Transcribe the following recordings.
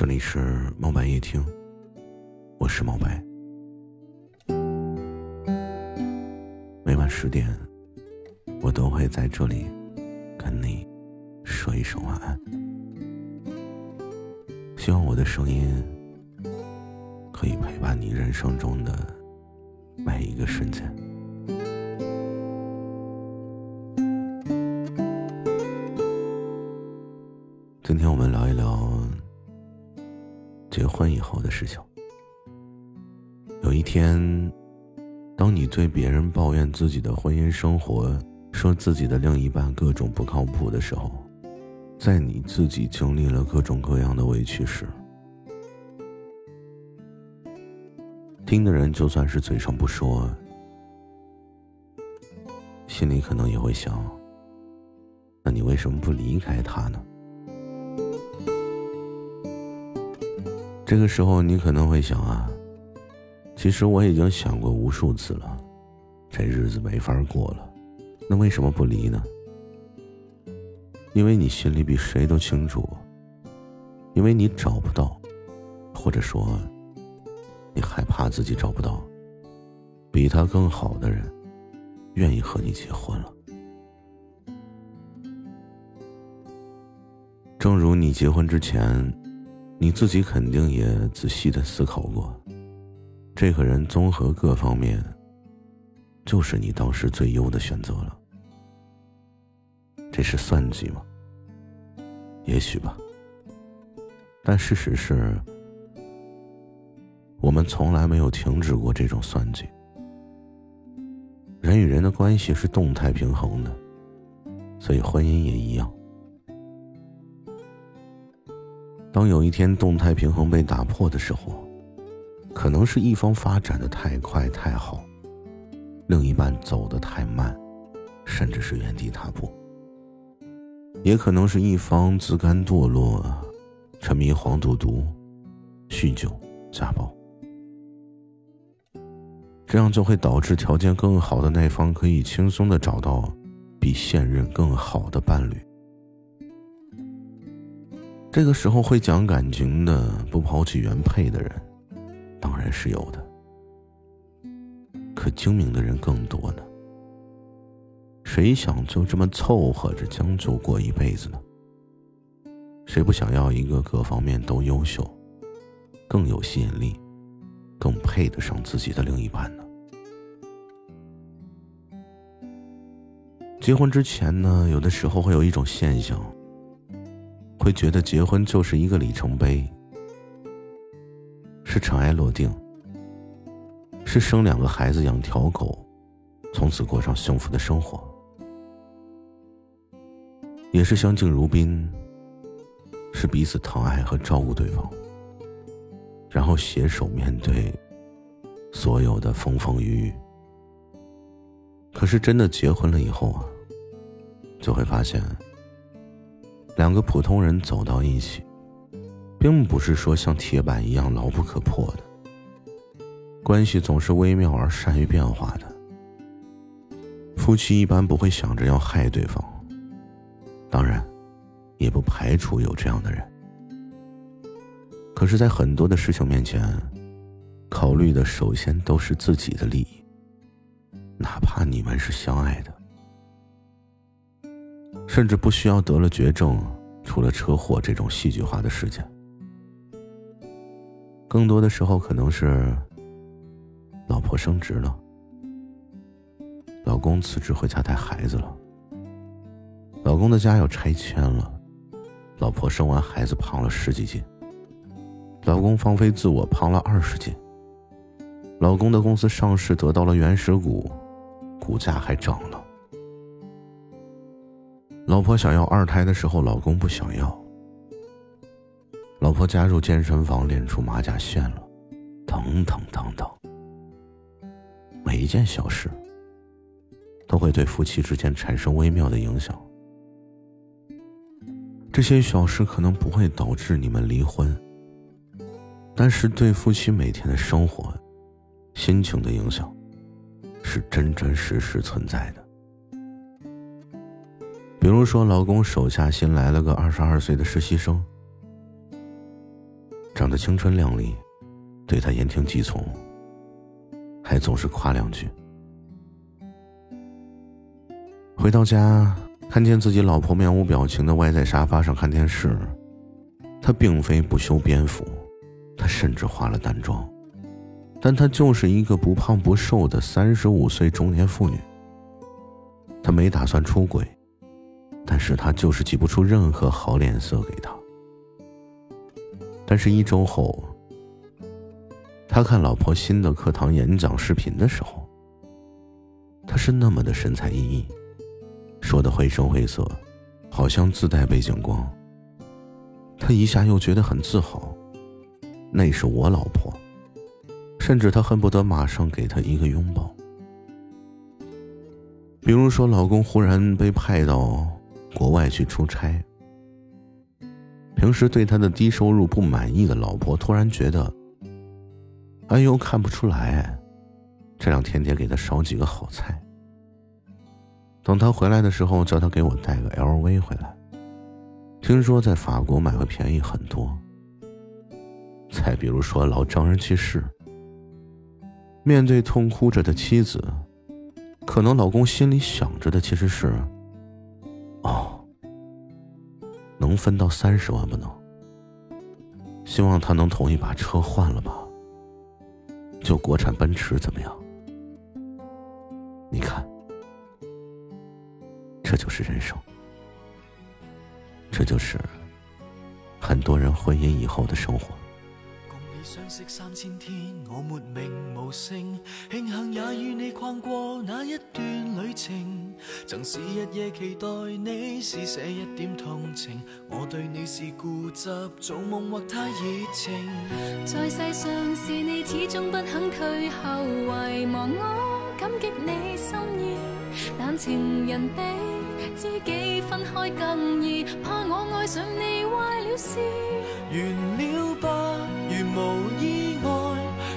这里是猫白夜听，我是猫白。每晚十点，我都会在这里跟你说一声晚安。希望我的声音可以陪伴你人生中的每一个瞬间。今天我们聊一聊结婚以后的事情。有一天，当你对别人抱怨自己的婚姻生活，说自己的另一半各种不靠谱的时候，在你自己经历了各种各样的委屈时，听的人就算是嘴上不说，心里可能也会想：那你为什么不离开他呢？这个时候，你可能会想啊，其实我已经想过无数次了，这日子没法过了，那为什么不离呢？因为你心里比谁都清楚，因为你找不到，或者说，你害怕自己找不到比他更好的人，愿意和你结婚了。正如你结婚之前。你自己肯定也仔细的思考过，这个人综合各方面，就是你当时最优的选择了。这是算计吗？也许吧。但事实是，我们从来没有停止过这种算计。人与人的关系是动态平衡的，所以婚姻也一样。当有一天动态平衡被打破的时候，可能是一方发展的太快太好，另一半走得太慢，甚至是原地踏步；也可能是一方自甘堕落，沉迷黄赌毒、酗酒、家暴，这样就会导致条件更好的那方可以轻松的找到比现任更好的伴侣。这个时候会讲感情的、不抛弃原配的人，当然是有的。可精明的人更多呢。谁想就这么凑合着将就过一辈子呢？谁不想要一个各方面都优秀、更有吸引力、更配得上自己的另一半呢？结婚之前呢，有的时候会有一种现象。会觉得结婚就是一个里程碑，是尘埃落定，是生两个孩子养条狗，从此过上幸福的生活，也是相敬如宾，是彼此疼爱和照顾对方，然后携手面对所有的风风雨雨。可是真的结婚了以后啊，就会发现。两个普通人走到一起，并不是说像铁板一样牢不可破的。关系总是微妙而善于变化的。夫妻一般不会想着要害对方，当然，也不排除有这样的人。可是，在很多的事情面前，考虑的首先都是自己的利益，哪怕你们是相爱的。甚至不需要得了绝症，出了车祸这种戏剧化的事件。更多的时候，可能是老婆升职了，老公辞职回家带孩子了，老公的家要拆迁了，老婆生完孩子胖了十几斤，老公放飞自我胖了二十斤，老公的公司上市得到了原始股，股价还涨了。老婆想要二胎的时候，老公不想要。老婆加入健身房练出马甲线了，等等等等。每一件小事都会对夫妻之间产生微妙的影响。这些小事可能不会导致你们离婚，但是对夫妻每天的生活、心情的影响，是真真实实存在的。比如说，老公手下新来了个二十二岁的实习生，长得青春靓丽，对他言听计从，还总是夸两句。回到家，看见自己老婆面无表情的歪在沙发上看电视，他并非不修边幅，他甚至化了淡妆，但他就是一个不胖不瘦的三十五岁中年妇女。他没打算出轨，是他就是挤不出任何好脸色给他。但是，一周后，他看老婆新的课堂演讲视频的时候，他是那么的神采奕奕，说的绘声绘色，好像自带背景光。他一下又觉得很自豪，那是我老婆，甚至他恨不得马上给她一个拥抱。比如说，老公忽然被派到国外去出差。平时对他的低收入不满意的老婆，突然觉得，哎呦，看不出来，这两天得给他烧几个好菜。等他回来的时候，叫他给我带个 LV 回来，听说在法国买会便宜很多。再比如说，老丈人去世，面对痛哭着的妻子，可能老公心里想着的其实是，能分到三十万不能？希望他能同意把车换了吧。就国产奔驰怎么样？你看，这就是人生，这就是很多人婚姻以后的生活。相识三千天，我没名无姓，庆幸也与你逛过那一段旅程。曾是日夜期待你施写一点同情，我对你是固执，做梦或太热情。在世上是你始终不肯退后，遗忘我感激你心意，但情人比知己分开更易，怕我爱上你坏了事。完了吧。无意外，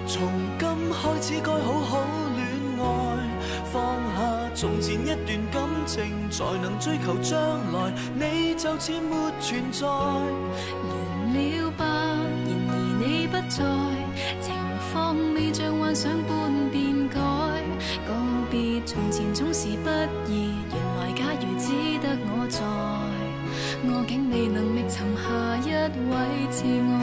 从今开始该好好恋爱，放下从前一段感情，才能追求将来。你就似没存在，完了吧。然而你不在，情况未像幻想般变改。告别从前总是不易，原来假如只得我在，我竟未能觅寻下一位挚爱。